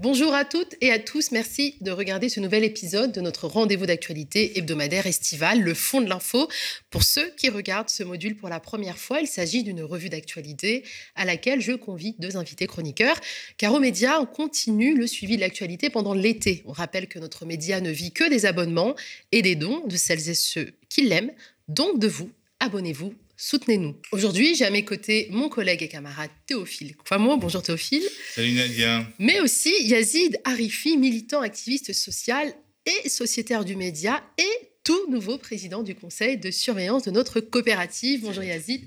Bonjour à toutes et à tous, merci de regarder ce nouvel épisode de notre rendez-vous d'actualité hebdomadaire estival, le fond de l'info. Pour ceux qui regardent ce module pour la première fois, il s'agit d'une revue d'actualité à laquelle je convie deux invités chroniqueurs, car au média, on continue le suivi de l'actualité pendant l'été. On rappelle que notre média ne vit que des abonnements et des dons de celles et ceux qui l'aiment, donc de vous. Abonnez-vous soutenez-nous. Aujourd'hui, j'ai à mes côtés mon collègue et camarade Théophile moi, Bonjour Théophile. Salut Nadia. Mais aussi Yazid Arifi, militant activiste social et sociétaire du média et tout nouveau président du conseil de surveillance de notre coopérative. Bonjour Yazid.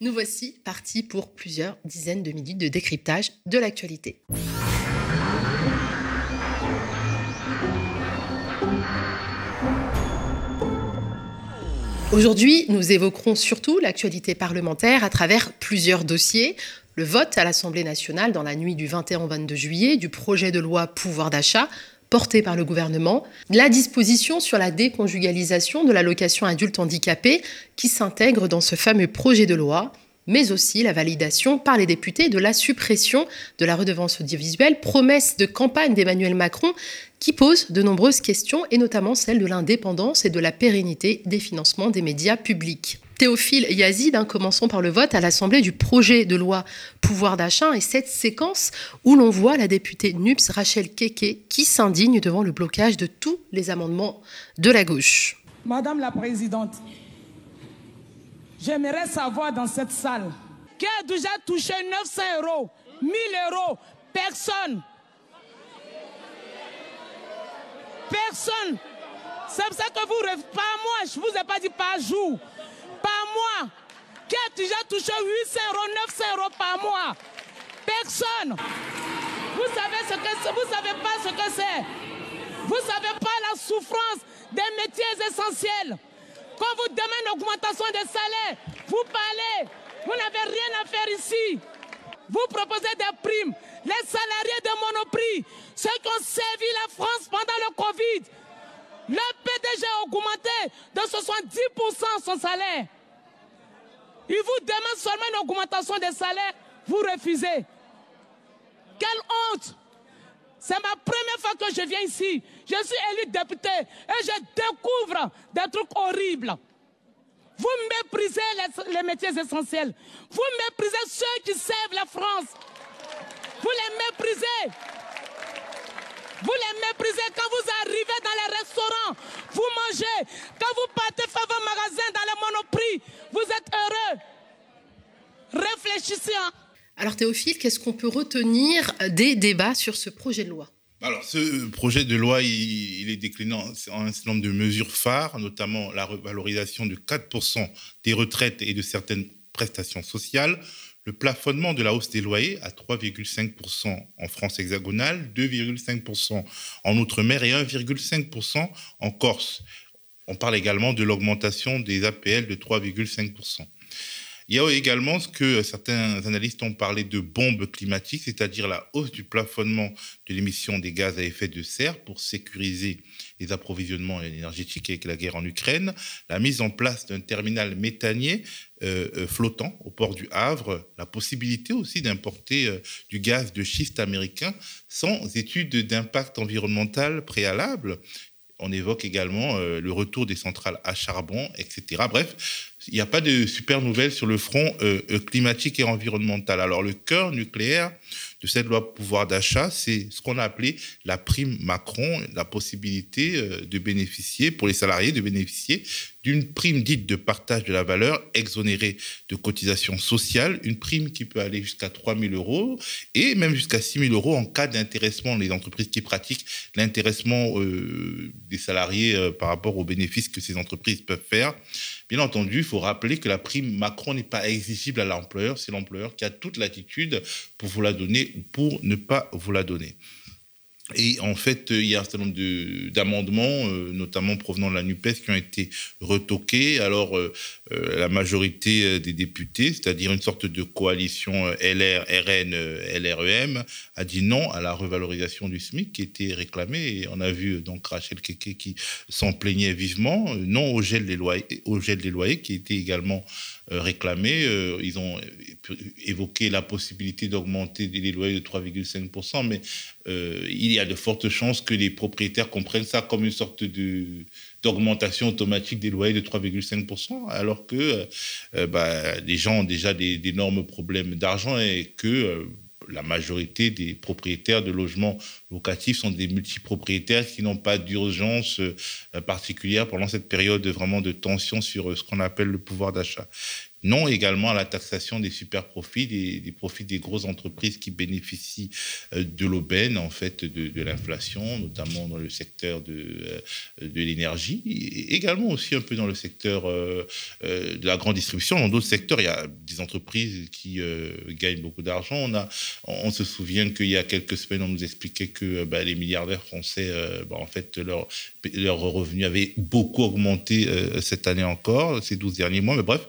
Nous voici partis pour plusieurs dizaines de minutes de décryptage de l'actualité. Aujourd'hui, nous évoquerons surtout l'actualité parlementaire à travers plusieurs dossiers. Le vote à l'Assemblée nationale dans la nuit du 21 au 22 juillet du projet de loi pouvoir d'achat porté par le gouvernement, la disposition sur la déconjugalisation de l'allocation adulte handicapé qui s'intègre dans ce fameux projet de loi, mais aussi la validation par les députés de la suppression de la redevance audiovisuelle, promesse de campagne d'Emmanuel Macron qui pose de nombreuses questions, et notamment celle de l'indépendance et de la pérennité des financements des médias publics. Théophile Yazid, hein, commençons par le vote à l'Assemblée du projet de loi pouvoir d'achat et cette séquence où l'on voit la députée NUPS Rachel Keke qui s'indigne devant le blocage de tous les amendements de la gauche. Madame la Présidente, J'aimerais savoir dans cette salle qui a déjà touché 900 euros, 1000 euros, personne. Personne. C'est pour ça que vous, pas moi, je ne vous ai pas dit par jour, pas moi, qui a déjà touché 800 euros, 900 euros par mois. Personne. Vous savez ce que vous savez pas ce que c'est. Vous savez pas la souffrance des métiers essentiels. Quand vous demandez une augmentation des salaires, vous parlez. Vous n'avez rien à faire ici. Vous proposez des primes. Les salariés de Monoprix, ceux qui ont servi la France pendant le Covid, le PDG a augmenté de 70% son salaire. Il vous demande seulement une augmentation des salaires, vous refusez. Quelle honte c'est ma première fois que je viens ici. Je suis élu député et je découvre des trucs horribles. Vous méprisez les, métiers essentiels. Vous méprisez ceux qui servent la France. Vous les méprisez. Vous les méprisez quand vous arrivez dans les restaurants. Vous mangez. Quand vous partez faire vos magasins dans les monoprix, vous êtes heureux. Réfléchissez. Alors Théophile, qu'est-ce qu'on peut retenir des débats sur ce projet de loi? Alors, ce projet de loi, il, est décliné en, un certain nombre de mesures phares, notamment la revalorisation de 4% des retraites et de certaines prestations sociales, le plafonnement de la hausse des loyers à 3,5% en France hexagonale, 2,5% en Outre-mer et 1,5% en Corse. On parle également de l'augmentation des APL de 3,5%. Il y a également ce que certains analystes ont parlé de bombe climatique, c'est-à-dire la hausse du plafonnement de l'émission des gaz à effet de serre pour sécuriser les approvisionnements énergétiques avec la guerre en Ukraine, la mise en place d'un terminal méthanier euh, euh, flottant au port du Havre, la possibilité aussi d'importer euh, du gaz de schiste américain sans étude d'impact environnemental préalable. On évoque également le retour des centrales à charbon, etc. Bref, il n'y a pas de super nouvelles sur le front euh, euh, climatique et environnemental. Alors le cœur nucléaire de cette loi pouvoir d'achat, c'est ce qu'on a appelé la prime Macron, la possibilité euh, de bénéficier, pour les salariés, de bénéficier d'une prime dite de partage de la valeur exonérée de cotisations sociales, une prime qui peut aller jusqu'à 3 000 euros et même jusqu'à 6 000 euros en cas d'intéressement. Les entreprises qui pratiquent l'intéressement des salariés par rapport aux bénéfices que ces entreprises peuvent faire. Bien entendu, il faut rappeler que la prime Macron n'est pas exigible à l'employeur, c'est l'employeur qui a toute l'attitude pour vous la donner ou pour ne pas vous la donner. Et en fait, il y a un certain nombre d'amendements, euh, notamment provenant de la NUPES, qui ont été retoqués. Alors, euh, euh, la majorité des députés, c'est-à-dire une sorte de coalition LR, RN, LREM, a dit non à la revalorisation du SMIC qui était réclamée. Et on a vu donc Rachel Keke qui s'en plaignait vivement. Non au gel des loyers, au gel des loyers qui était également réclamé. ils ont évoqué la possibilité d'augmenter les loyers de 3,5%, mais il y a de fortes chances que les propriétaires comprennent ça comme une sorte d'augmentation automatique des loyers de 3,5%, alors que bah, les gens ont déjà d'énormes problèmes d'argent et que la majorité des propriétaires de logements locatifs sont des multipropriétaires qui n'ont pas d'urgence euh, particulière pendant cette période vraiment de tension sur euh, ce qu'on appelle le pouvoir d'achat non également à la taxation des super profits, des, profits des grosses entreprises qui bénéficient euh, de l'aubaine, en fait, de, l'inflation, notamment dans le secteur de, euh, de l'énergie, également aussi un peu dans le secteur euh, de la grande distribution. Dans d'autres secteurs, il y a des entreprises qui gagnent beaucoup d'argent. On, on se souvient qu'il y a quelques semaines, on nous expliquait que bah, les milliardaires français, bah, en fait, leurs leur revenus avaient beaucoup augmenté cette année encore, ces 12 derniers mois. Mais bref,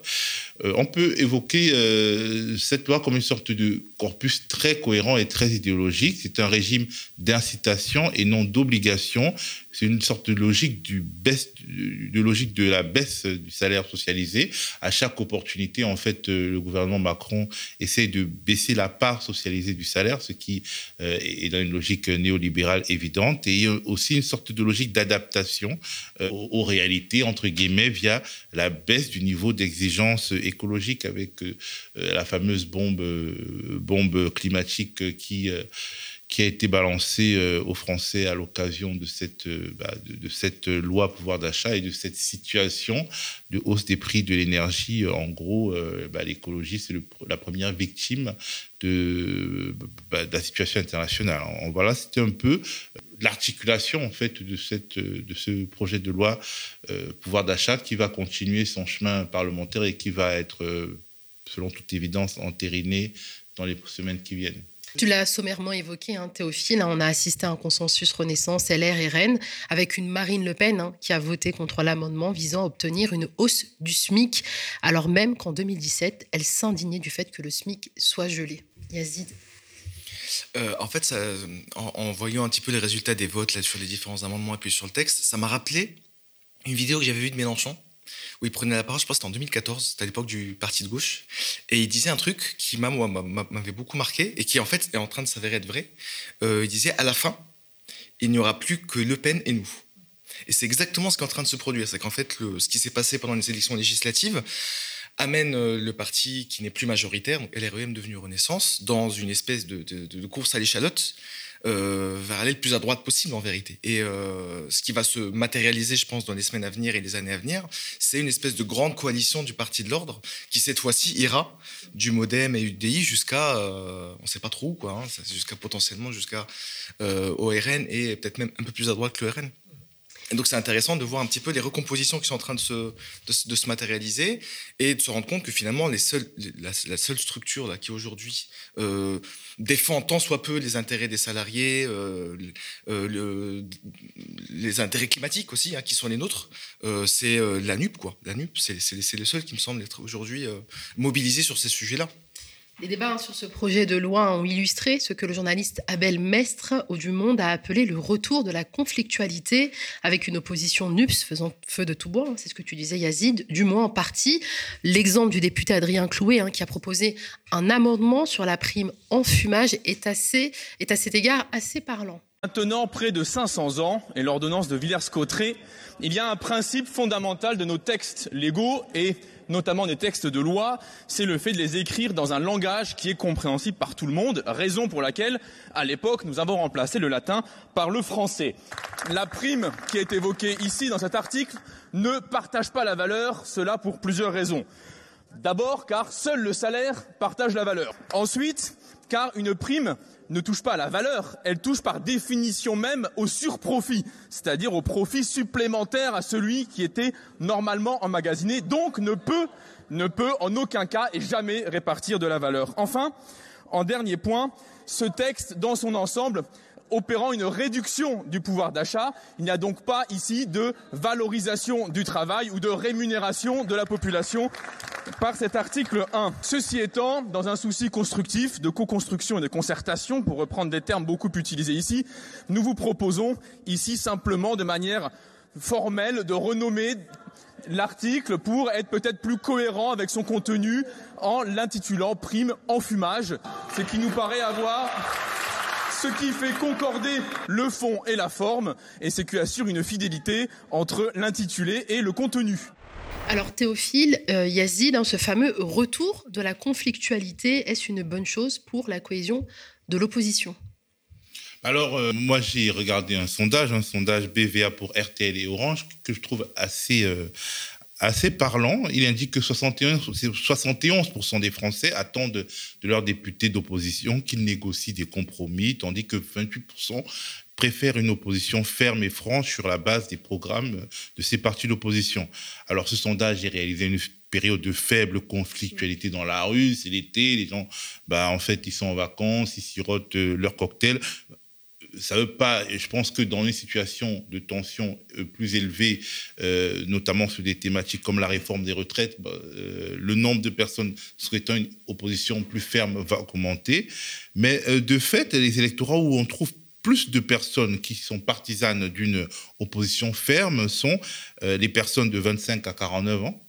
on peut évoquer euh, cette loi comme une sorte de corpus très cohérent et très idéologique. C'est un régime d'incitation et non d'obligation c'est une sorte de logique de logique de la baisse du salaire socialisé. À chaque opportunité, en fait, euh, le gouvernement Macron essaie de baisser la part socialisée du salaire, ce qui euh, est dans une logique néolibérale évidente, et aussi une sorte de logique d'adaptation euh, aux, réalités entre guillemets via la baisse du niveau d'exigence écologique avec la fameuse bombe climatique qui qui a été balancé euh, aux Français à l'occasion de cette, euh, bah, de, cette loi pouvoir d'achat et de cette situation de hausse des prix de l'énergie. En gros, euh, bah, l'écologie, c'est la première victime de, bah, de, la situation internationale. voilà, c'était un peu l'articulation en fait de, de ce projet de loi pouvoir d'achat qui va continuer son chemin parlementaire et qui va être, selon toute évidence, entériné dans les semaines qui viennent. Tu l'as sommairement évoqué, hein, Théophile. Hein, on a assisté à un consensus Renaissance, LR et Rennes, avec une Marine Le Pen hein, qui a voté contre l'amendement visant à obtenir une hausse du SMIC, alors même qu'en 2017, elle s'indignait du fait que le SMIC soit gelé. Yazid euh, en fait, en, voyant un petit peu les résultats des votes sur les différents amendements et puis sur le texte, ça m'a rappelé une vidéo que j'avais vue de Mélenchon où il prenait la parole, je pense c'était en 2014, c'était à l'époque du parti de gauche, et il disait un truc qui m'avait beaucoup marqué et qui en fait est en train de s'avérer être vrai. Euh, il disait à la fin, il n'y aura plus que Le Pen et nous. Et c'est exactement ce qui est en train de se produire. C'est qu'en fait, ce qui s'est passé pendant les élections législatives amène euh, le parti qui n'est plus majoritaire, donc LREM devenu Renaissance, dans une espèce de course à l'échalote euh, vers aller le plus à droite possible en vérité. Et euh, ce qui va se matérialiser, je pense, dans les semaines à venir et les années à venir, c'est une espèce de grande coalition du Parti de l'Ordre qui cette fois-ci ira du MoDem et UDI jusqu'à, euh, on ne sait pas trop où, quoi, hein, jusqu'à potentiellement jusqu'à ORN et peut-être même un peu plus à droite que l'ORN. Donc c'est intéressant de voir un petit peu les recompositions qui sont en train de se, de, se matérialiser et de se rendre compte que finalement la, seule structure qui aujourd'hui euh, défend tant soit peu les intérêts des salariés, euh, euh, le, les intérêts climatiques aussi, hein, qui sont les nôtres, c'est la NUP. Quoi. La NUP, c'est les seuls qui me semblent être aujourd'hui mobilisés sur ces sujets-là. Les débats hein, sur ce projet de loi ont illustré ce que le journaliste Abel Mestre au Du Monde a appelé le retour de la conflictualité avec une opposition NUPS faisant feu de tout bois. Hein, c'est ce que tu disais, Yazid, du moins en partie. L'exemple du député Adrien Clouet hein, qui a proposé un amendement sur la prime en fumage est, assez, est à cet égard assez parlant. Maintenant près de 500 ans, et l'ordonnance de Villers-Cotterêts, il y a un principe fondamental de nos textes légaux et notamment des textes de loi, c'est le fait de les écrire dans un langage qui est compréhensible par tout le monde, raison pour laquelle, à l'époque, nous avons remplacé le latin par le français. La prime qui est évoquée ici dans cet article ne partage pas la valeur, cela pour plusieurs raisons. D'abord car seul le salaire partage la valeur. Ensuite, car une prime ne touche pas à la valeur, elle touche par définition même au surprofit, c'est-à-dire au profit supplémentaire à celui qui était normalement emmagasiné, donc ne peut, ne peut en aucun cas et jamais répartir de la valeur. Enfin, en dernier point, ce texte dans son ensemble opérant une réduction du pouvoir d'achat. Il n'y a donc pas ici de valorisation du travail ou de rémunération de la population par cet article 1. Ceci étant, dans un souci constructif de co-construction et de concertation, pour reprendre des termes beaucoup utilisés ici, nous vous proposons ici simplement de manière formelle de renommer l'article pour être peut-être plus cohérent avec son contenu en l'intitulant prime en fumage, ce qui nous paraît avoir ce qui fait concorder le fond et la forme, et ce qui assure une fidélité entre l'intitulé et le contenu. Alors Théophile, euh, Yazid, dans ce fameux retour de la conflictualité, est-ce une bonne chose pour la cohésion de l'opposition? Alors, euh, moi, j'ai regardé un sondage, un sondage BVA pour RTL et Orange, que je trouve assez, euh, assez parlant. Il indique que 71, 71% des Français attendent de, leurs députés d'opposition qu'ils négocient des compromis, tandis que 28% préfèrent une opposition ferme et franche sur la base des programmes de ces partis d'opposition. Alors, ce sondage est réalisé une période de faible conflictualité dans la rue, c'est l'été, les gens, bah, en fait, ils sont en vacances, ils sirotent euh, leur cocktail ça veut pas. Je pense que dans une situation de tension euh, plus élevée, euh, notamment sur des thématiques comme la réforme des retraites, bah, euh, le nombre de personnes souhaitant une opposition plus ferme va augmenter. Mais de fait, les électorats où on trouve plus de personnes qui sont partisanes d'une opposition ferme sont les personnes de 25 à 49 ans.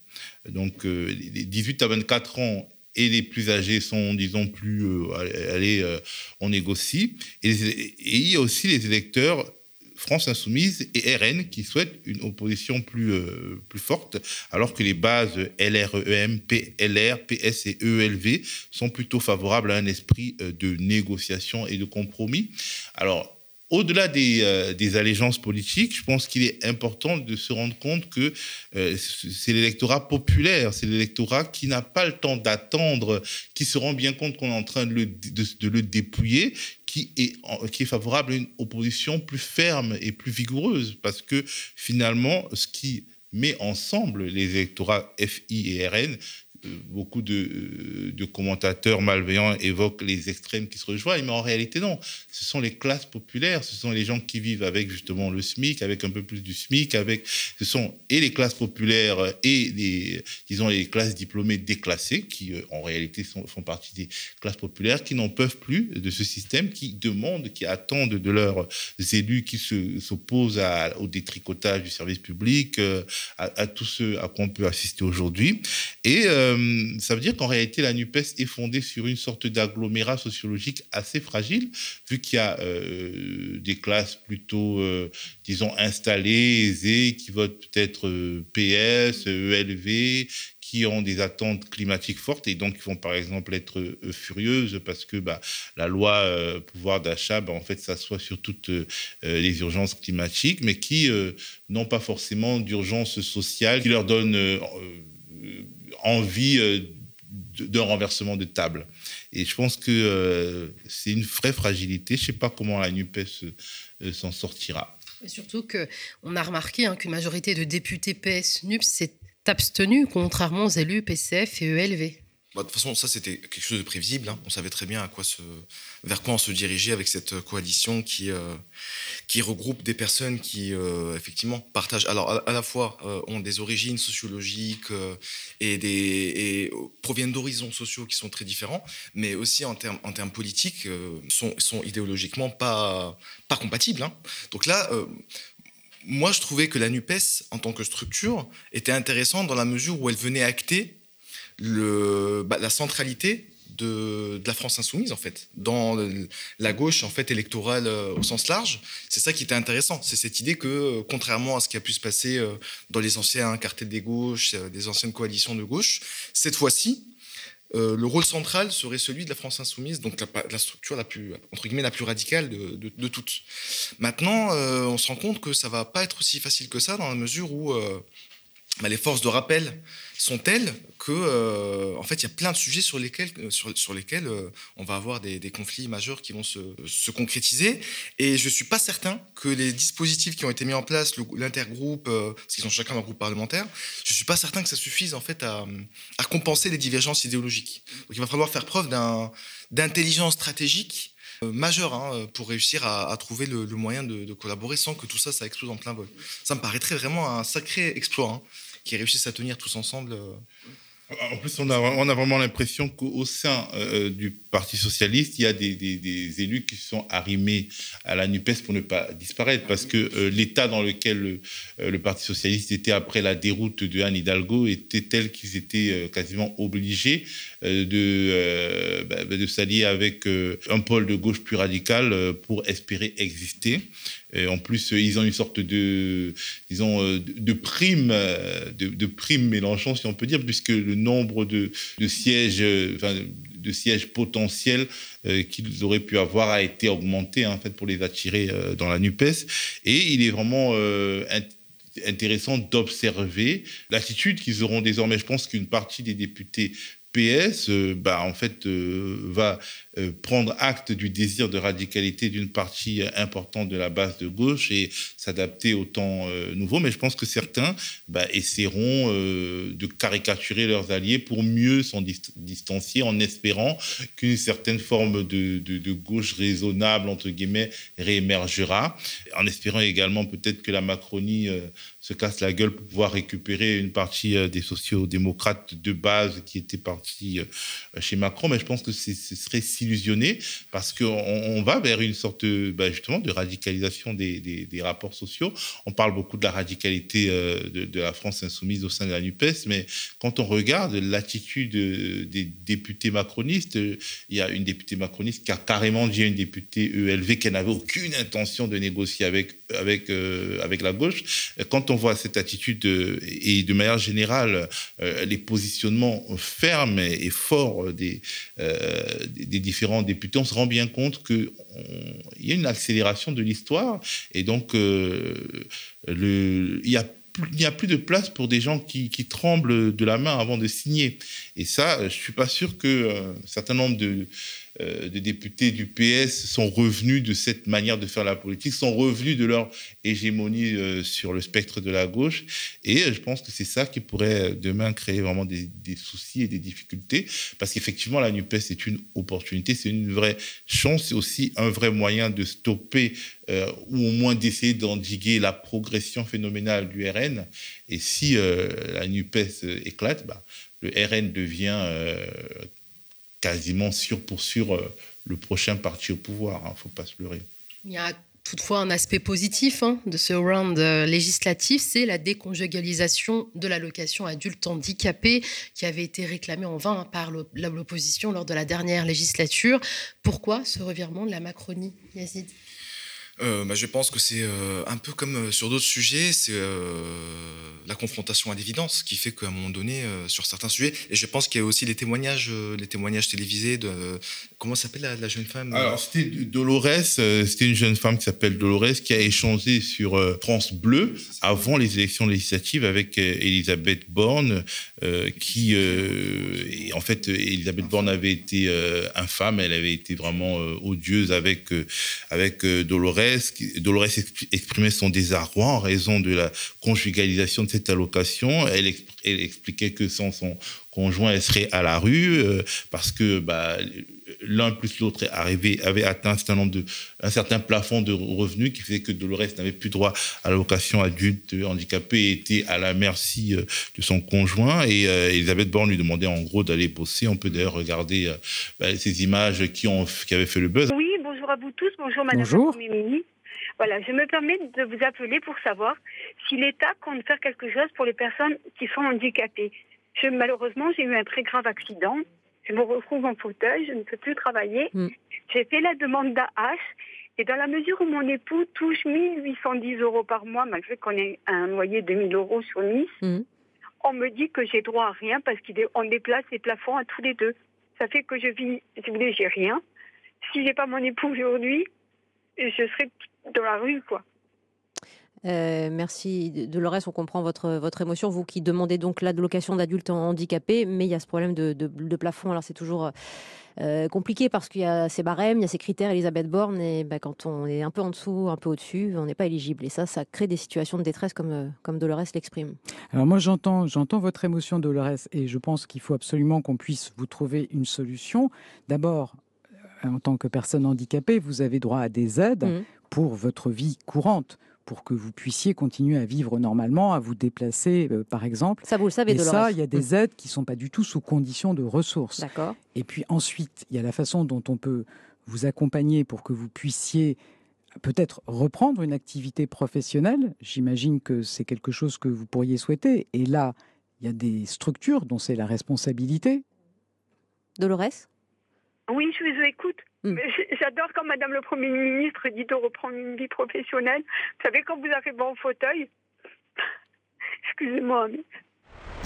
Donc, les 18 à 24 ans et les plus âgés sont, disons, plus, euh, allez, euh, on négocie. Et, il y a aussi les électeurs France Insoumise et RN qui souhaitent une opposition plus, euh, plus forte, alors que les bases LREM, PLR, PS et ELV sont plutôt favorables à un esprit de négociation et de compromis. Alors, au-delà euh, des, allégeances politiques, je pense qu'il est important de se rendre compte que euh, c'est l'électorat populaire, c'est l'électorat qui n'a pas le temps d'attendre, qui se rend bien compte qu'on est en train de le, dépouiller, qui est, qui est favorable à une opposition plus ferme et plus vigoureuse, parce que finalement, ce qui met ensemble les électorats FI et RN, beaucoup de, commentateurs malveillants évoquent les extrêmes qui se rejoignent, mais en réalité, non. Ce sont les classes populaires, ce sont les gens qui vivent avec justement le SMIC, avec un peu plus du SMIC, avec, ce sont et les classes populaires et les, disons, les classes diplômées déclassées, qui euh, en réalité sont, font partie des classes populaires, qui n'en peuvent plus de ce système, qui demandent, qui attendent de leurs élus qui s'opposent au détricotage du service public, euh, à, tout ce à quoi on peut assister aujourd'hui. Et euh, euh, ça veut dire qu'en réalité, la NUPES est fondée sur une sorte d'agglomérat sociologique assez fragile, vu qu'il y a euh, des classes plutôt, euh, disons, installées, aisées, qui votent peut-être PS, ELV, qui ont des attentes climatiques fortes et donc qui vont par exemple être furieuses parce que bah, la loi pouvoir d'achat, bah, en fait, s'assoit sur toutes les urgences climatiques, mais qui n'ont pas forcément d'urgence sociale, qui leur donne envie euh, d'un renversement de table. Et je pense que euh, c'est une vraie fragilité. Je ne sais pas comment la NUPES euh, s'en sortira. Surtout qu'on a remarqué hein, qu'une majorité de députés PS-NUPES s'est abstenue, contrairement aux élus PCF et ELV. Bah, de toute façon, ça, c'était quelque chose de prévisible. Hein. On savait très bien vers quoi on se dirigeait avec cette coalition qui, euh, qui regroupe des personnes qui, euh, effectivement, partagent, alors à, la fois euh, ont des origines sociologiques et proviennent d'horizons sociaux qui sont très différents, mais aussi en termes, en termes politiques, sont, sont idéologiquement pas, pas compatibles. Hein. Donc là, moi, je trouvais que la NUPES, en tant que structure, était intéressante dans la mesure où elle venait acter bah, la centralité de, la France insoumise en fait dans la gauche en fait électorale euh, au sens large c'est ça qui était intéressant c'est cette idée que euh, contrairement à ce qui a pu se passer euh, dans les anciens cartels des gauches des anciennes coalitions de gauche cette fois-ci le rôle central serait celui de la France insoumise, donc la, structure la plus entre guillemets la plus radicale de, toutes. Maintenant, on se rend compte que ça va pas être aussi facile que ça dans la mesure où bah, les forces de rappel sont telles que, euh, en fait, il y a plein de sujets sur lesquels, euh, sur, lesquels euh, on va avoir des, conflits majeurs qui vont se, se, concrétiser. Et je suis pas certain que les dispositifs qui ont été mis en place, l'intergroupe, parce qu'ils sont chacun dans groupe parlementaire, je suis pas certain que ça suffise en fait à, compenser les divergences idéologiques. Donc, il va falloir faire preuve d'intelligence stratégique majeure hein, pour réussir à, trouver le, moyen de, collaborer sans que tout ça, ça explose en plein vol. Ça me paraîtrait vraiment un sacré exploit. Hein qui réussissent à tenir tous ensemble euh, En plus, on a, on a vraiment l'impression qu'au sein euh, du Parti socialiste, il y a des, des, élus qui sont arrimés à la NUPES pour ne pas disparaître, parce que euh, l'état dans lequel euh, le, Parti socialiste était après la déroute de Anne Hidalgo était tel qu'ils étaient quasiment obligés de, bah, de s'allier avec un pôle de gauche plus radical pour espérer exister. En plus, ils ont une sorte de, disons, de prime, de, de prime Mélenchon, si on peut dire, puisque le nombre de, sièges, de sièges potentiels euh, qu'ils auraient pu avoir a été augmenté en fait pour les attirer euh, dans la Nupes. Et il est vraiment euh, intéressant d'observer l'attitude qu'ils auront désormais. Je pense qu'une partie des députés PS, bah, en fait, va euh, prendre acte du désir de radicalité d'une partie importante de la base de gauche et s'adapter au temps euh, nouveau. Mais je pense que certains bah, essaieront euh, de caricaturer leurs alliés pour mieux s'en distancier en espérant qu'une certaine forme de, de, gauche raisonnable, entre guillemets, réémergera, en espérant également peut-être que la Macronie se casse la gueule pour pouvoir récupérer une partie des sociaux-démocrates de base qui étaient partis chez Macron. Mais je pense que ce serait si illusionné parce qu'on on va vers une sorte bah, justement de radicalisation des, rapports sociaux. On parle beaucoup de la radicalité euh, de, la France insoumise au sein de la NUPES, mais quand on regarde l'attitude euh, des députés macronistes, il y a une députée macroniste qui a carrément dit à une députée ELV qu'elle n'avait aucune intention de négocier avec, avec, euh, avec la gauche. Quand on voit cette attitude et de manière générale les positionnements fermes et, forts des, des, différents députés, on se rend bien compte qu'il y a une accélération de l'histoire et donc euh, il y a il n'y a plus de place pour des gens qui, qui, tremblent de la main avant de signer. Et ça, je suis pas sûr que euh, un certain nombre de, euh, des députés du PS sont revenus de cette manière de faire la politique, sont revenus de leur hégémonie euh, sur le spectre de la gauche. Et euh, je pense que c'est ça qui pourrait demain créer vraiment des, soucis et des difficultés, parce qu'effectivement, la NUPES est une opportunité, c'est une vraie chance, c'est aussi un vrai moyen de stopper ou au moins d'essayer d'endiguer la progression phénoménale du RN. Et si la NUPES éclate, bah, le RN devient quasiment sûr pour sûr euh, le prochain parti au pouvoir. Il hein, ne faut pas se leurrer. Il y a toutefois un aspect positif hein, de ce round euh, législatif, c'est la déconjugalisation de l'allocation adulte handicapé qui avait été réclamée en vain par l'opposition lors de la dernière législature. Pourquoi ce revirement de la Macronie, Yazid? Euh, bah, je pense que c'est euh, un peu comme euh, sur d'autres sujets, c'est la confrontation à l'évidence qui fait qu'à un moment donné, sur certains sujets, et je pense qu'il y a aussi les témoignages, les témoignages télévisés de comment s'appelle la, jeune femme Alors c'était Dolores, c'était une jeune femme qui s'appelle Dolores qui a échangé sur France Bleu avant les élections législatives avec Elisabeth Borne, qui en fait Elisabeth Borne avait été infâme, elle avait été vraiment odieuse avec avec Dolores Dolores, exprimait son désarroi en raison de la conjugalisation de cette allocation. Elle, expliquait que sans son conjoint, elle serait à la rue euh, parce que bah, l'un plus l'autre avait atteint un certain, plafond de revenus qui faisait que Dolores n'avait plus droit à l'allocation adulte handicapé et était à la merci euh, de son conjoint. Et euh, Elisabeth Borne lui demandait en gros d'aller bosser. On peut d'ailleurs regarder bah, ces images qui, qui avaient fait le buzz. Oui, bonjour à vous tous. Bonjour Madame bonjour. Voilà, je me permets de vous appeler pour savoir si l'État compte faire quelque chose pour les personnes qui sont handicapées. Je, malheureusement, j'ai eu un très grave accident. Je me retrouve en fauteuil, je ne peux plus travailler. Mm. J'ai fait la demande d'AH et dans la mesure où mon époux touche 1810 euros par mois, malgré qu'on ait un loyer de 1000 euros sur Nice, mm. on me dit que j'ai droit à rien parce qu'on déplace les plafonds à tous les deux. Ça fait que je vis, si vous voulez, j'ai rien. Si j'ai pas mon époux aujourd'hui, je serai dans la rue, quoi. Euh, merci Dolores, on comprend votre, votre émotion, vous qui demandez donc l'allocation d'adultes handicapés, mais il y a ce problème de, de, plafond, alors c'est toujours euh, compliqué parce qu'il y a ces barèmes, il y a ces critères Elisabeth Borne, et bah, quand on est un peu en dessous, un peu au-dessus, on n'est pas éligible. Et ça, ça crée des situations de détresse comme, euh, comme Dolores l'exprime. Alors moi j'entends, j'entends votre émotion Dolores, et je pense qu'il faut absolument qu'on puisse vous trouver une solution. D'abord, en tant que personne handicapée, vous avez droit à des aides. Mmh pour votre vie courante pour que vous puissiez continuer à vivre normalement, à vous déplacer, euh, par exemple. Ça, vous le savez, Et ça, il y a des aides qui ne sont pas du tout sous condition de ressources. D'accord. Et puis ensuite, il y a la façon dont on peut vous accompagner pour que vous puissiez peut-être reprendre une activité professionnelle. J'imagine que c'est quelque chose que vous pourriez souhaiter. Et là, il y a des structures dont c'est la responsabilité. Dolores? Oui, je vous écoute. Hmm. J'adore quand Madame le Premier ministre dit de reprendre une vie professionnelle. Vous savez, quand vous arrivez en fauteuil, excusez-moi, mais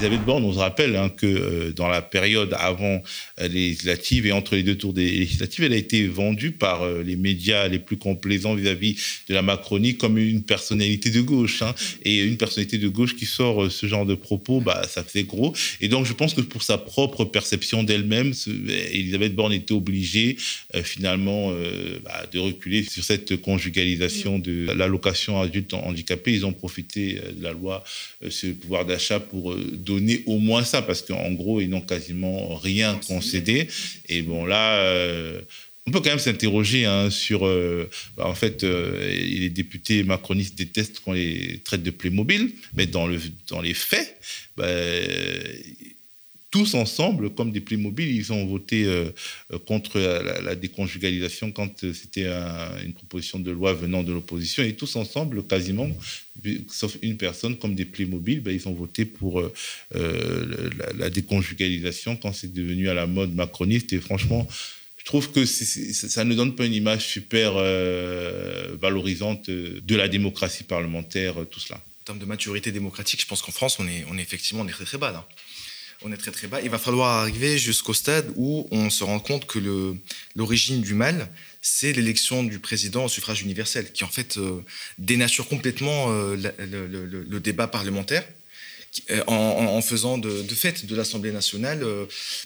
Elisabeth Borne, on se rappelle hein, que euh, dans la période avant euh, les législatives et entre les deux tours des législatives, elle a été vendue par euh, les médias les plus complaisants vis-à-vis de la Macronie comme une personnalité de gauche. hein. Et une personnalité de gauche qui sort euh, ce genre de propos, bah, ça fait gros. Et donc, je pense que pour sa propre perception d'elle-même, ce- Elisabeth Borne était obligée euh, finalement euh, bah, de reculer sur cette conjugalisation de l'allocation adulte handicapé. Ils ont profité euh, de la loi euh, le pouvoir d'achat pour euh, donner au moins ça, parce qu'en gros, ils n'ont quasiment rien concédé. Et bon, là, euh, on peut quand même s'interroger hein, sur. euh, bah, en fait, euh, les députés macronistes détestent qu'on les traite de Playmobil, mais dans, le, dans les faits, bah, tous ensemble, comme des Playmobil, ils ont voté euh, euh, contre la, déconjugalisation quand euh, c'était un- une proposition de loi venant de l'opposition. Et tous ensemble, quasiment, sauf une personne, comme des Playmobil, ben, ils ont voté pour la, déconjugalisation quand c'est devenu à la mode macroniste. Et franchement, je trouve que ça ne donne pas une image super valorisante de la démocratie parlementaire, tout cela. En termes de maturité démocratique, je pense qu'en France, on est, effectivement on très très bas là. On est très très bas. Il va falloir arriver jusqu'au stade où on se rend compte que l'origine du mal, c'est l'élection du président au suffrage universel, qui en fait euh, dénature complètement euh, le, débat parlementaire. euh, En, faisant de, fait de l'Assemblée nationale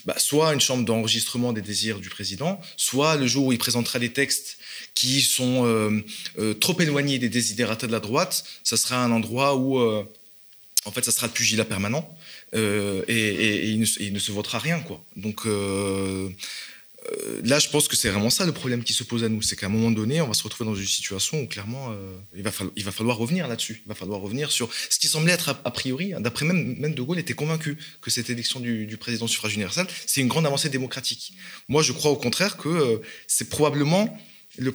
bah, soit une chambre d'enregistrement des désirs du président, soit le jour où il présentera les textes qui sont trop éloignés des désidératas de la droite, ça sera un endroit où, en fait, ça sera le pugilat permanent euh, et, il, ne, se- votera rien, quoi. Donc euh, euh, là, je pense que c'est vraiment ça le problème qui se pose à nous, c'est qu'à un moment donné, on va se retrouver dans une situation où clairement, il, va falloir, revenir là-dessus. Il va falloir revenir sur ce qui semblait être a, priori, d'après même, même De Gaulle était convaincu que cette élection du, du président suffrage universel, c'est une grande avancée démocratique. Moi, je crois au contraire que c'est probablement la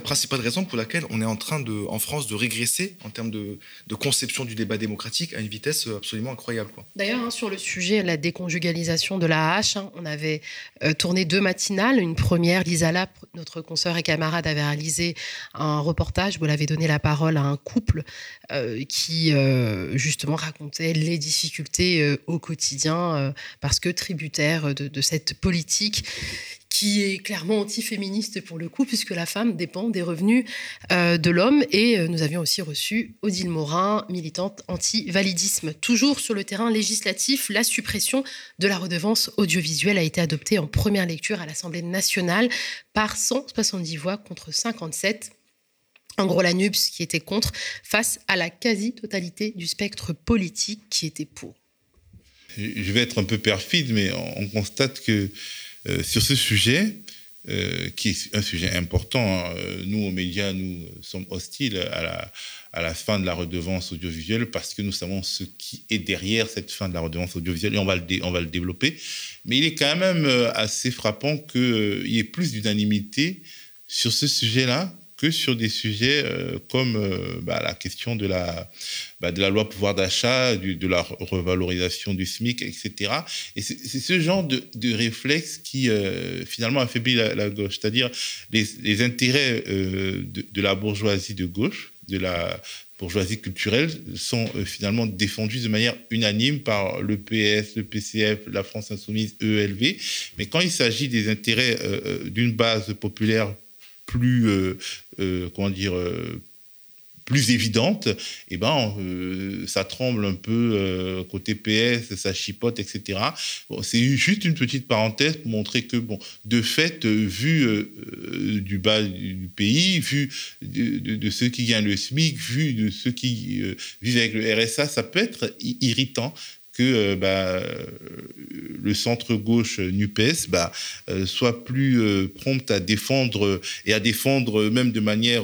principale raison pour laquelle on est en train de, en France de régresser en termes de, conception du débat démocratique à une vitesse absolument incroyable. D'ailleurs, hein, sur le sujet de la déconjugalisation de la hache, hein, on avait euh, tourné deux matinales. Une première, Lisa Lapp, notre consoeur et camarade, avait réalisé un reportage où elle avait donné la parole à un couple euh, qui, euh, justement, racontait les difficultés euh, au quotidien euh, parce que tributaire de cette politique qui est clairement anti-féministe pour le coup, puisque la femme dépend des revenus euh, de l'homme. Et euh, nous avions aussi reçu Odile Morin, militante anti-validisme. Toujours sur le terrain législatif, la suppression de la redevance audiovisuelle a été adoptée en première lecture à l'Assemblée nationale par 170 voix contre 57. En gros, la NUPS qui était contre, face à la quasi-totalité du spectre politique qui était pour. Je vais être un peu perfide, mais on constate que sur ce sujet, euh, qui est un sujet important, hein, euh, nous, aux médias, nous sommes hostiles à la, fin de la redevance audiovisuelle parce que nous savons ce qui est derrière cette fin de la redevance audiovisuelle et on va le, développer. Mais il est quand même euh, assez frappant qu'il y ait plus d'unanimité sur ce sujet-là que sur des sujets euh, comme euh, bah, la question de la, bah, de la loi pouvoir d'achat, de la revalorisation du SMIC, etc. Et c'est ce genre de, réflexe qui euh, finalement affaiblit la, gauche, c'est-à-dire les, intérêts de, de, la bourgeoisie de gauche, de la bourgeoisie culturelle, sont finalement défendus de manière unanime par le PS, le PCF, la France insoumise, ELV. Mais quand il s'agit des intérêts d'une base populaire plus, euh, euh, comment dire, euh, plus évidente, eh ben, ça tremble un peu côté PS, ça chipote, etc. Bon, c'est juste une petite parenthèse pour montrer que, bon, de fait, vu du bas du pays, vu de, de, ceux qui gagnent le SMIC, vu de ceux qui vivent avec le RSA, ça peut être irritant que bah, le centre-gauche NUPES bah, soit plus prompt à défendre et à défendre même de manière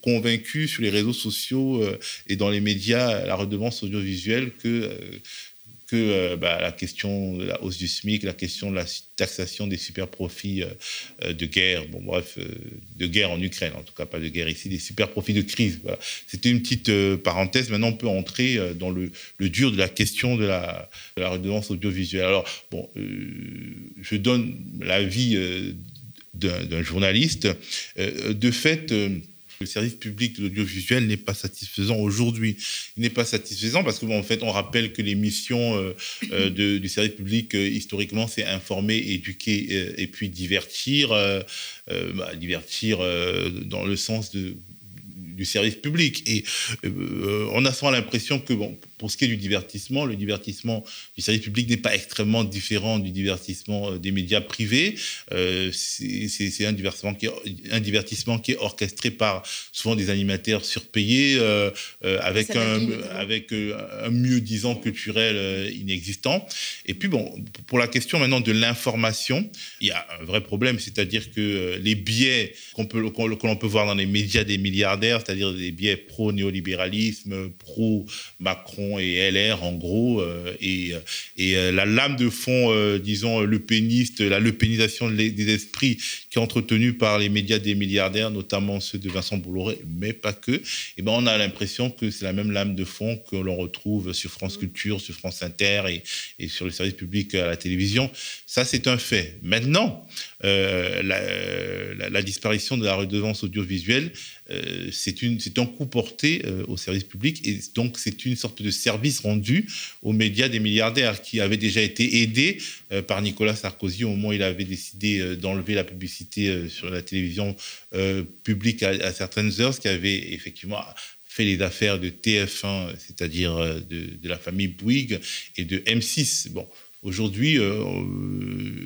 convaincue sur les réseaux sociaux et dans les médias la redevance audiovisuelle que euh, bah, la question de la hausse du SMIC, la question de la taxation des super profits euh, euh, de guerre, bon bref, de guerre en Ukraine, en tout cas pas de guerre ici, des super profits de crise. C'était une petite parenthèse. Maintenant, on peut entrer dans le, dur de la question de la, de la redevance audiovisuelle. Alors, bon, je donne l'avis d'un journaliste. de fait, le service public de l'audiovisuel n'est pas satisfaisant aujourd'hui. Il n'est pas satisfaisant parce qu'en en fait, on rappelle que les missions euh, euh, du service public, euh, historiquement, c'est informer, éduquer et puis divertir. Bah, divertir dans le sens de du service public. Et on a souvent l'impression que, bon, pour ce qui est du divertissement, le divertissement du service public n'est pas extrêmement différent du divertissement euh, des médias privés. Euh, c'est un divertissement, qui est, un divertissement qui est orchestré par souvent des animateurs surpayés, avec, un, avec un mieux-disant culturel inexistant. Et puis, bon, pour la question maintenant de l'information, il y a un vrai problème, c'est-à-dire que les biais qu'on peut, que l'on peut voir dans les médias des milliardaires, c'est-à-dire des biais pro-néolibéralisme, pro-Macron et LR en gros, euh, et, et euh, la lame de fond, euh, disons, le péniste, la lepénisation des esprits qui est entretenue par les médias des milliardaires, notamment ceux de Vincent Bolloré, mais pas que, et eh ben on a l'impression que c'est la même lame de fond que l'on retrouve sur France Culture, sur France Inter et, et sur le service public à la télévision. Ça, c'est un fait. Maintenant, la, la, disparition de la redevance audiovisuelle, euh, c'est un coup porté euh, au service public et donc c'est une sorte de service rendu aux médias des milliardaires qui avaient déjà été aidés euh, par Nicolas Sarkozy au moment où il avait décidé d'enlever la publicité sur la télévision publique à, certaines heures, ce qui avait effectivement fait les affaires de TF1, c'est-à-dire de, de, la famille Bouygues et de M6. Bon, Aujourd'hui, euh,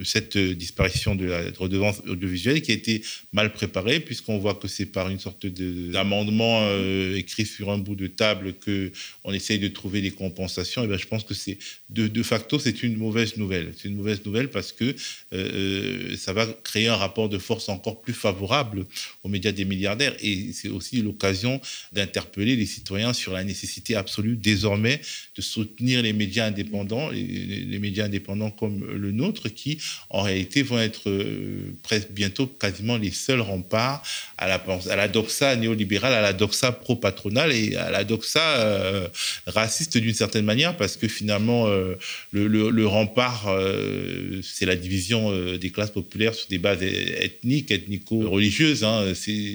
cette disparition de la redevance audiovisuelle qui a été mal préparée, puisqu'on voit que c'est par une sorte d'amendement euh, écrit sur un bout de table que on essaye de trouver des compensations. Et ben, je pense que c'est de, facto c'est une mauvaise nouvelle. C'est une mauvaise nouvelle parce que euh, ça va créer un rapport de force encore plus favorable aux médias des milliardaires. Et c'est aussi l'occasion d'interpeller les citoyens sur la nécessité absolue désormais de soutenir les médias indépendants, les médias indépendants comme le nôtre, qui en réalité vont être euh, presque bientôt quasiment les seuls remparts à la, à la doxa néolibérale, à la doxa pro-patronale et à la doxa euh, raciste d'une certaine manière, parce que finalement, euh, le, rempart, c'est la division des classes populaires sur des bases ethniques, ethnico-religieuses. Hein.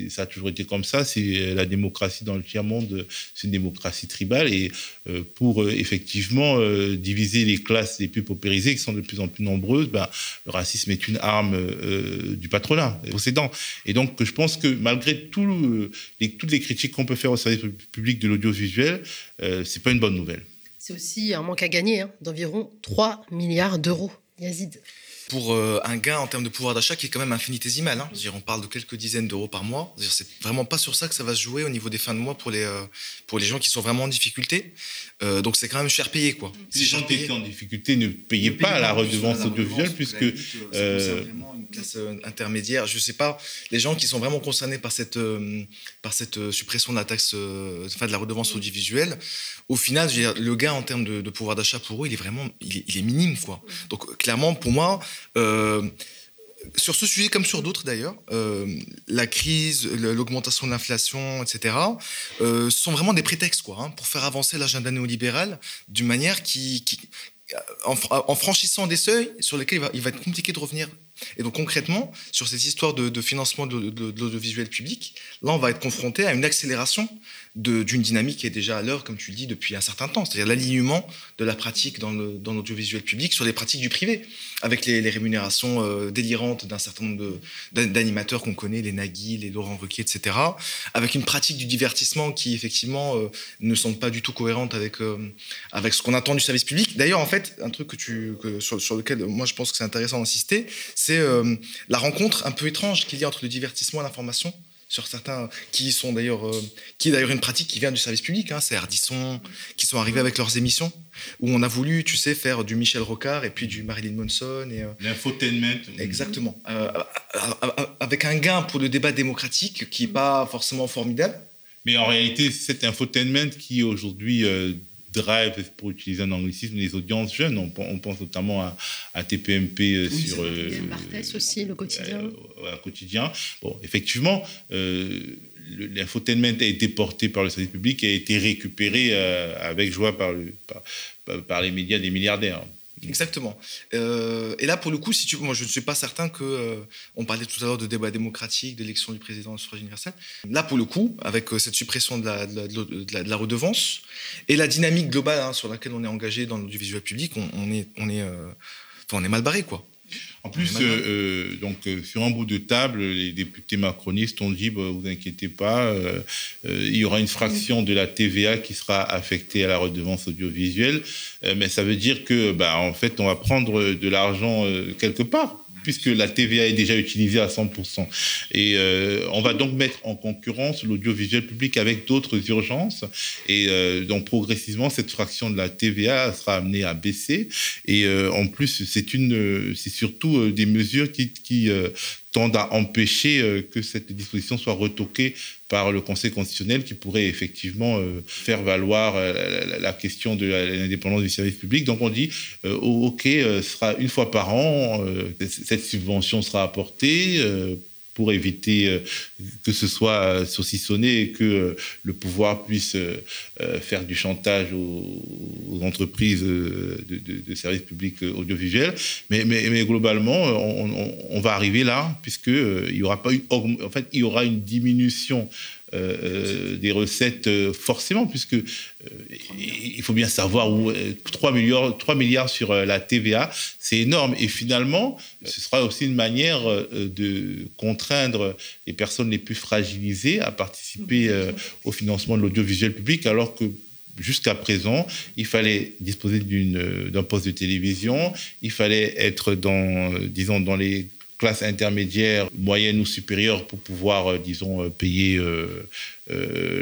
Ça a toujours été comme ça. C'est la démocratie dans le tiers-monde, c'est une démocratie tribale. Et pour effectivement diviser les classes les plus populaires, qui sont de plus en plus nombreuses, ben, le racisme est une arme euh, du patronat possédant. Et donc, je pense que malgré euh, toutes les critiques qu'on peut faire au service public de l'audiovisuel, euh, c'est pas une bonne nouvelle. C'est aussi un manque à gagner hein, d'environ 3 milliards d'euros. Yazid pour euh, un gain en termes de pouvoir d'achat qui est quand même infinitésimal. Hein. on parle de quelques dizaines d'euros par mois. C'est vraiment pas sur ça que ça va se jouer au niveau des fins de mois pour les, euh, pour les gens qui sont vraiment en difficulté. Euh, donc c'est quand même cher payé. Quoi. Les gens qui étaient en difficulté ne payaient pas la redevance audiovisuelle puisque... C'est vraiment une classe intermédiaire. Je sais pas, les gens qui sont vraiment concernés par cette, par cette suppression de la taxe, enfin de la redevance audiovisuelle, au final, le gain en termes de, pouvoir d'achat pour eux, il est vraiment il est, il est minime. Quoi. Donc clairement, pour moi, sur ce sujet, comme sur d'autres d'ailleurs, euh, la crise, l'augmentation de l'inflation, etc., euh, sont vraiment des prétextes quoi, hein, pour faire avancer l'agenda néolibéral d'une manière qui, en, franchissant des seuils sur lesquels il va, être compliqué de revenir. Et donc concrètement, sur cette histoire de, financement de, de l'audiovisuel public, là, on va être confronté à une accélération d'une dynamique qui est déjà à l'heure, comme tu le dis, depuis un certain temps, c'est-à-dire l'alignement de la pratique dans l'audiovisuel public sur les pratiques du privé, avec les, rémunérations euh, délirantes d'un certain nombre d'animateurs qu'on connaît, les Nagui, les Laurent Ruquier, etc., avec une pratique du divertissement qui, effectivement, euh, ne semble pas du tout cohérente avec, euh, avec ce qu'on attend du service public. D'ailleurs, en fait, un truc que tu, sur, sur, lequel moi je pense que c'est intéressant d'insister, c'est la rencontre un peu étrange qu'il y a entre le divertissement et l'information sur certains qui sont d'ailleurs, euh, qui est d'ailleurs une pratique qui vient du service public. Hein, c'est Ardisson qui sont arrivés avec leurs émissions où on a voulu, tu sais, faire du Michel Rocard et puis du Marilyn Manson et euh, l'infotainment. Exactement, euh, avec un gain pour le débat démocratique qui n'est pas forcément formidable. Mais en réalité, cet infotainment qui aujourd'hui drive, pour utiliser un anglicisme, les audiences jeunes. On, pense notamment à, TPMP euh, sur. Euh, aussi, le quotidien. Euh, quotidien. Bon, effectivement, l'infotainment a été porté par le service public et a été récupéré avec joie par, le, par les médias des milliardaires. Exactement. Euh, et là, pour le coup, si tu, moi, je ne suis pas certain que. Euh, on parlait tout à l'heure de débat démocratique, d'élection du président au suffrage universel. Là, pour le coup, avec euh, cette suppression de la, de la, redevance et la dynamique globale hein, sur laquelle on est engagé dans visuel public, on est, on est, on est mal barré, quoi. En plus, euh, euh, donc, euh, sur un bout de table, les députés macronistes ont dit bah, vous inquiétez pas, il y aura une fraction de la TVA qui sera affectée à la redevance audiovisuelle. mais ça veut dire que, bah, en fait, on va prendre de l'argent quelque part puisque la TVA est déjà utilisée à 100%. Et euh, on va donc mettre en concurrence l'audiovisuel public avec d'autres urgences. Et euh, donc progressivement, cette fraction de la TVA sera amenée à baisser. Et euh, en plus, c'est une, c'est surtout des mesures qui, qui tendent à empêcher que cette disposition soit retoquée par le Conseil constitutionnel qui pourrait effectivement euh, faire valoir euh, la, question de l'indépendance du service public. Donc on dit, euh, OK, sera une fois par an, cette subvention sera apportée pour éviter euh, que ce soit euh, saucissonné et que euh, le pouvoir puisse faire du chantage aux, entreprises de, services publics audiovisuels. Mais, mais, globalement, on, va arriver là, puisqu'il y aura pas eu, en fait, il y aura une diminution des recettes forcément, puisque il faut bien savoir où 3 milliards, 3 milliards sur la TVA, c'est énorme. Et finalement, ce sera aussi une manière de contraindre les personnes les plus fragilisées à participer au financement de l'audiovisuel public, alors que jusqu'à présent, il fallait disposer d'un poste de télévision, il fallait être dans, disons, dans les classe intermédiaire, moyenne ou supérieure pour pouvoir, euh, disons, euh, payer euh,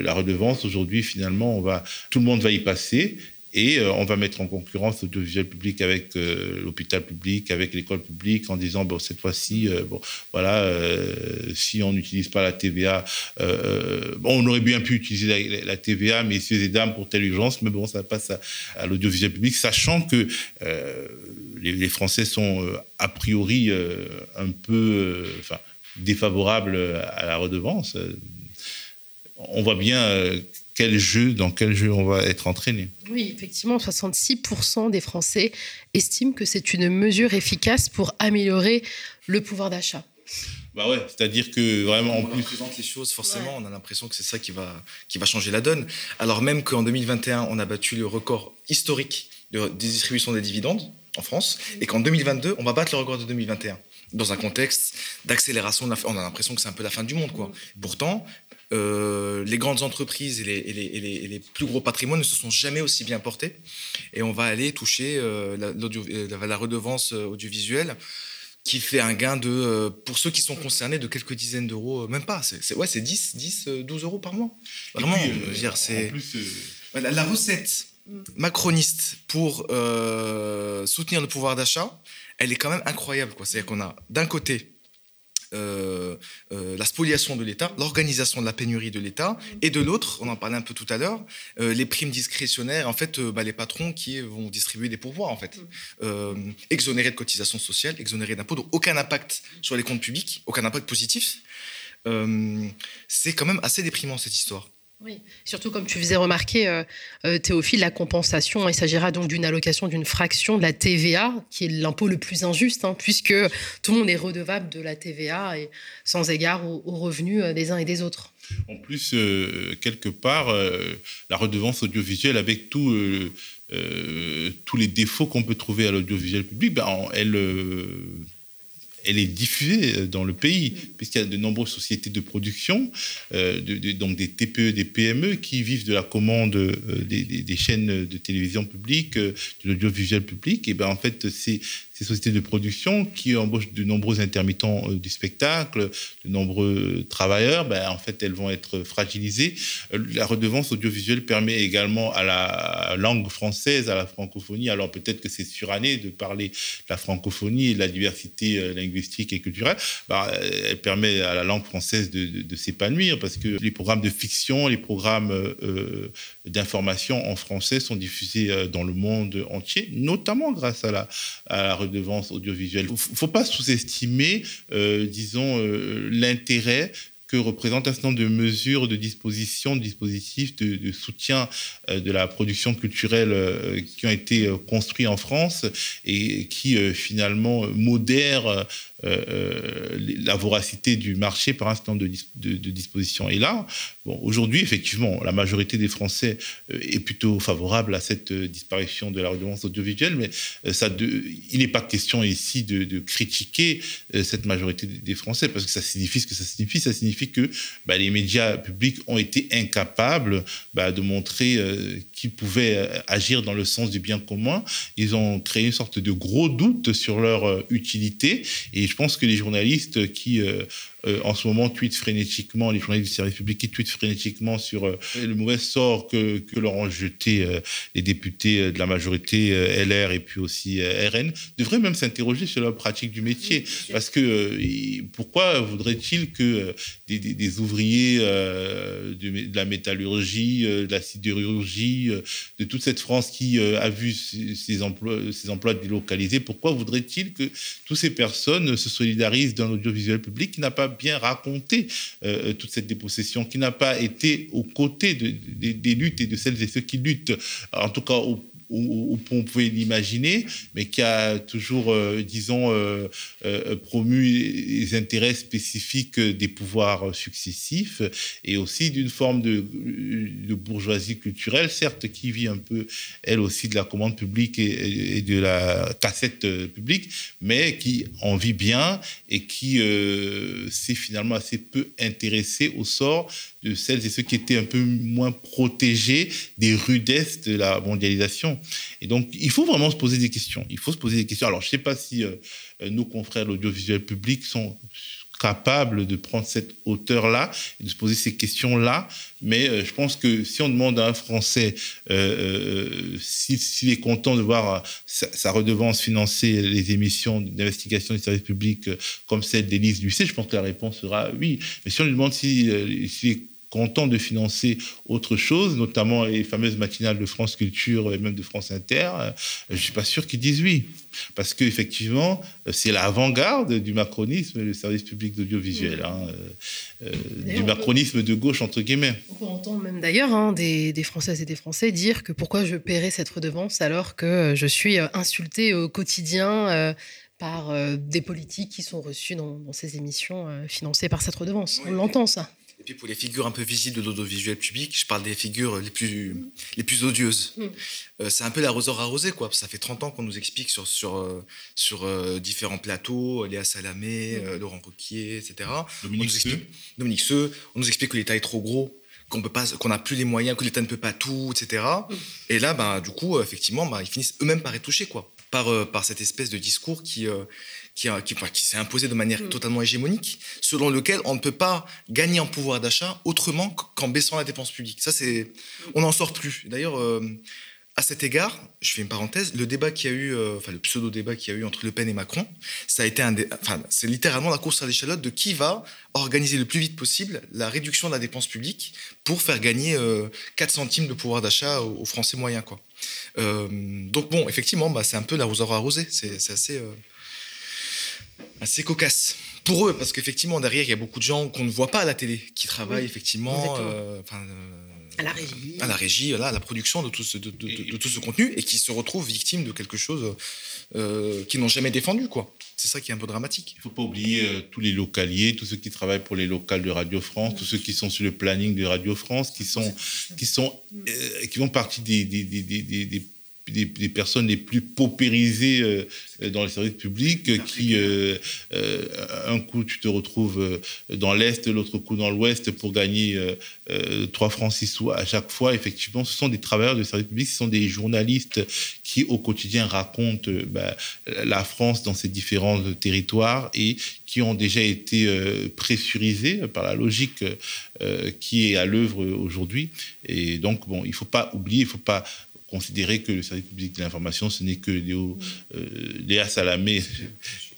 la redevance. Aujourd'hui, finalement, on va, tout le monde va y passer et on va mettre en concurrence l'audiovisuel public avec l'hôpital public, avec l'école publique, en disant bon cette fois-ci, bon voilà, si on n'utilise pas la TVA, on aurait bien pu utiliser la, TVA, messieurs et dames, pour telle urgence, mais bon ça passe à, l'audiovisuel public, sachant que les, les, Français sont a priori un peu, enfin défavorables à la redevance. On voit bien quel jeu, dans quel jeu on va être entraîné. Oui, effectivement, 66% des Français estiment que c'est une mesure efficace pour améliorer le pouvoir d'achat. Bah ouais, c'est-à-dire que vraiment en plus. présente les choses, forcément, on a l'impression que c'est ça qui va, qui va changer la donne. Alors même qu'en 2021, on a battu le record historique de distribution des dividendes en France, et qu'en 2022, on va battre le record de 2021 dans un contexte d'accélération. On a l'impression que c'est un peu la fin du monde, quoi. Pourtant, euh, les grandes entreprises et les, plus gros patrimoines ne se sont jamais aussi bien portés. Et on va aller toucher euh, la, la, redevance euh, audiovisuelle qui fait un gain de, pour ceux qui sont concernés, de quelques dizaines d'euros, même pas. C'est, ouais, c'est 10, 10, 12 euros par mois. Vraiment, dire, c'est. la, recette macroniste pour soutenir le pouvoir d'achat, elle est quand même incroyable. C'est-à-dire qu'on a d'un côté euh, euh, la spoliation de l'État, l'organisation de la pénurie de l'État, et de l'autre, on en parlait un peu tout à l'heure, euh, les primes discrétionnaires, en fait, bah, les patrons qui vont distribuer des pourvoirs, en fait, exonérés de cotisations sociales, exonérés d'impôts, donc aucun impact sur les comptes publics, aucun impact positif. c'est quand même assez déprimant cette histoire. Surtout comme tu faisais remarquer, euh, euh, Théophile, la compensation, il s'agira donc d'une allocation d'une fraction de la TVA, qui est l'impôt le plus injuste, hein, puisque tout le monde est redevable de la TVA et sans égard aux, revenus euh, des uns et des autres. En plus, quelque part, la redevance audiovisuelle, avec tous les défauts qu'on peut trouver à l'audiovisuel public, ben, elle elle est diffusée euh, dans le pays, puisqu'il y a de nombreuses sociétés de production, euh, donc des TPE, des PME, qui vivent de la commande euh, des, chaînes de télévision publique, de l'audiovisuel public. Et ben en fait, ces, ces sociétés de production qui embauchent de nombreux intermittents du spectacle, de nombreux travailleurs, ben, en fait, elles vont être fragilisées. La redevance audiovisuelle permet également à la langue française, à la francophonie, alors peut-être que c'est suranné de parler de la francophonie et de la diversité linguistique et culturelle, ben, elle permet à la langue française de, s'épanouir parce que les programmes de fiction, les programmes euh, d'information en français sont diffusés euh, dans le monde entier, notamment grâce à la, à la redevance audiovisuelle. Il ne faut pas sous-estimer, euh, disons, euh, l'intérêt que représente un certain nombre de mesures, de dispositions, de dispositifs de, de soutien euh, de la production culturelle qui ont été construits en France et qui finalement modèrent la voracité du marché par un certain de, de, de. Et là, bon, aujourd'hui, effectivement, la majorité des Français est plutôt favorable à cette disparition de la redevance audiovisuelle, mais ça il n'est pas question ici de, critiquer cette majorité des Français, parce que ça signifie ce que ça signifie. Ça signifie que bah, les médias publics ont été incapables bah, de montrer euh, qu'ils pouvaient agir dans le sens du bien commun. Ils ont créé une sorte de gros doute sur leur euh, utilité. Et je pense que les journalistes qui euh, en ce moment tweetent frénétiquement, les journalistes du service public qui tweetent frénétiquement sur euh, le mauvais sort que, que leur ont jeté euh, les députés de la majorité LR et puis aussi RN, devraient même s'interroger sur leur pratique du métier. Parce que pourquoi voudrait-il que des, des, des ouvriers de, de, la métallurgie, de la sidérurgie, de toute cette France qui a vu ses emplois, ses emplois délocalisés, pourquoi voudrait-il que toutes ces personnes se solidarisent dans l'audiovisuel public qui n'a pas bien raconté euh, toute cette dépossession, qui n'a pas été aux côtés de, de, des luttes et de celles et ceux qui luttent, en tout cas au où, on pouvait l'imaginer, mais qui a toujours, euh, disons, euh, euh, promu les intérêts spécifiques des pouvoirs successifs et aussi d'une forme de, bourgeoisie culturelle, certes, qui vit un peu, elle aussi, de la commande publique et, et de la cassette publique, mais qui en vit bien et qui s'est finalement assez peu intéressé au sort de celles et ceux qui étaient un peu moins protégés des rudesses de la mondialisation. Et donc, il faut vraiment se poser des questions. Il faut se poser des questions. Alors, je ne sais pas si euh, nos confrères de l'audiovisuel public sont capables de prendre cette hauteur-là et de se poser ces questions-là. Mais euh, je pense que si on demande à un Français euh, s'il si, est content de voir sa, redevance financer les émissions d'investigation du service public comme celle d'Élise Lucet, je pense que la réponse sera oui. Mais si on lui demande s'il si, content de financer autre chose, notamment les fameuses matinales de France Culture et même de France Inter, euh, je suis pas sûr qu'ils disent oui. Parce qu'effectivement, c'est l'avant-garde du macronisme, le service public d'audiovisuel, hein, euh, du macronisme de gauche, entre guillemets. On peut entendre même d'ailleurs hein, des, des, Françaises et des Français dire que pourquoi je paierais cette redevance alors que je suis insulté au quotidien euh, par euh, des politiques qui sont reçues dans, dans ces émissions euh, financées par cette redevance. Oui. On l'entend, ça. Et puis pour les figures un peu visibles de l'audiovisuel public, je parle des figures les plus, les plus odieuses. Mm. Euh, c'est un peu l'arroseur arrosé, quoi. Ça fait 30 ans qu'on nous explique sur, sur, euh, sur euh, différents plateaux, Léa Salamé, mm. Laurent Roquier, etc. Dominique on explique, Dominique Seux, on nous explique que l'État est trop gros, qu'on peut pas, qu'on n'a plus les moyens, que l'État ne peut pas tout, etc. Mm. Et là, bah, du coup, effectivement, bah, ils finissent eux-mêmes par être touchés, quoi, par, par cette espèce de discours qui qui, qui, qui s'est imposé de manière mmh. totalement hégémonique, selon lequel on ne peut pas gagner en pouvoir d'achat autrement qu'en baissant la dépense publique. Ça, c'est, on n'en sort plus. D'ailleurs, euh, à cet égard, je fais une parenthèse, le débat qui a eu, euh, enfin le pseudo débat qui a eu entre Le Pen et Macron, ça a été un, enfin c'est littéralement la course à l'échalote de qui va organiser le plus vite possible la réduction de la dépense publique pour faire gagner euh, 4 centimes de pouvoir d'achat aux, aux, Français moyens, quoi. Euh, donc bon, effectivement, bah, c'est un peu l'arroseur arrosé, c'est assez euh, assez cocasse pour eux parce qu'effectivement derrière il y a beaucoup de gens qu'on ne voit pas à la télé qui travaillent oui, effectivement euh, euh, à la régie. à la régie là, à la production de tout ce, de, de, de, de, tout ce contenu et qui se retrouvent victimes de quelque chose euh, qu'ils n'ont jamais défendu quoi. C'est ça qui est un peu dramatique. Il faut pas oublier euh, tous les localiers tous ceux qui travaillent pour les locales de Radio France tous ceux qui sont sur le planning de Radio France qui sont qui sont euh, qui font partie des, des, des, des des, personnes les plus paupérisées euh, dans les services publics, qui euh, un coup tu te retrouves dans l'est, l'autre coup dans l'ouest pour gagner 3 francs 6 sous à chaque fois. Effectivement, ce sont des travailleurs de services publics, ce sont des journalistes qui au quotidien racontent bah, la France dans ses différents territoires et qui ont déjà été pressurisés par la logique qui est à l'œuvre aujourd'hui. Et donc, bon, il ne faut pas oublier, il ne faut pas considérer que le service public de l'information, ce n'est que Léo, euh, Léa Salamé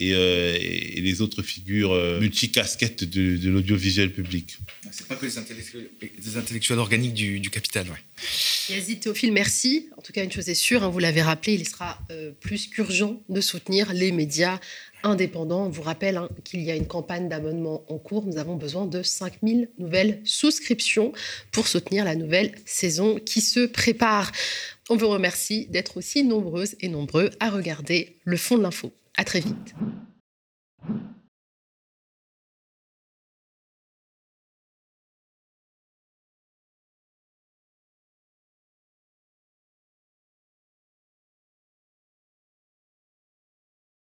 euh, et, les autres figures euh, multicasquettes de, de l'audiovisuel public. Ce pas que des intellectuels, organiques du, capital. Ouais. Yazid Théophile, merci. En tout cas, une chose est sûre, hein, vous l'avez rappelé, il sera plus qu'urgent de soutenir les médias indépendants. Vous rappelle hein, qu'il y a une campagne d'abonnement en cours. Nous avons besoin de 5000 nouvelles souscriptions pour soutenir la nouvelle saison qui se prépare. On vous remercie d'être aussi nombreuses et nombreux à regarder le fond de l'info. À très vite.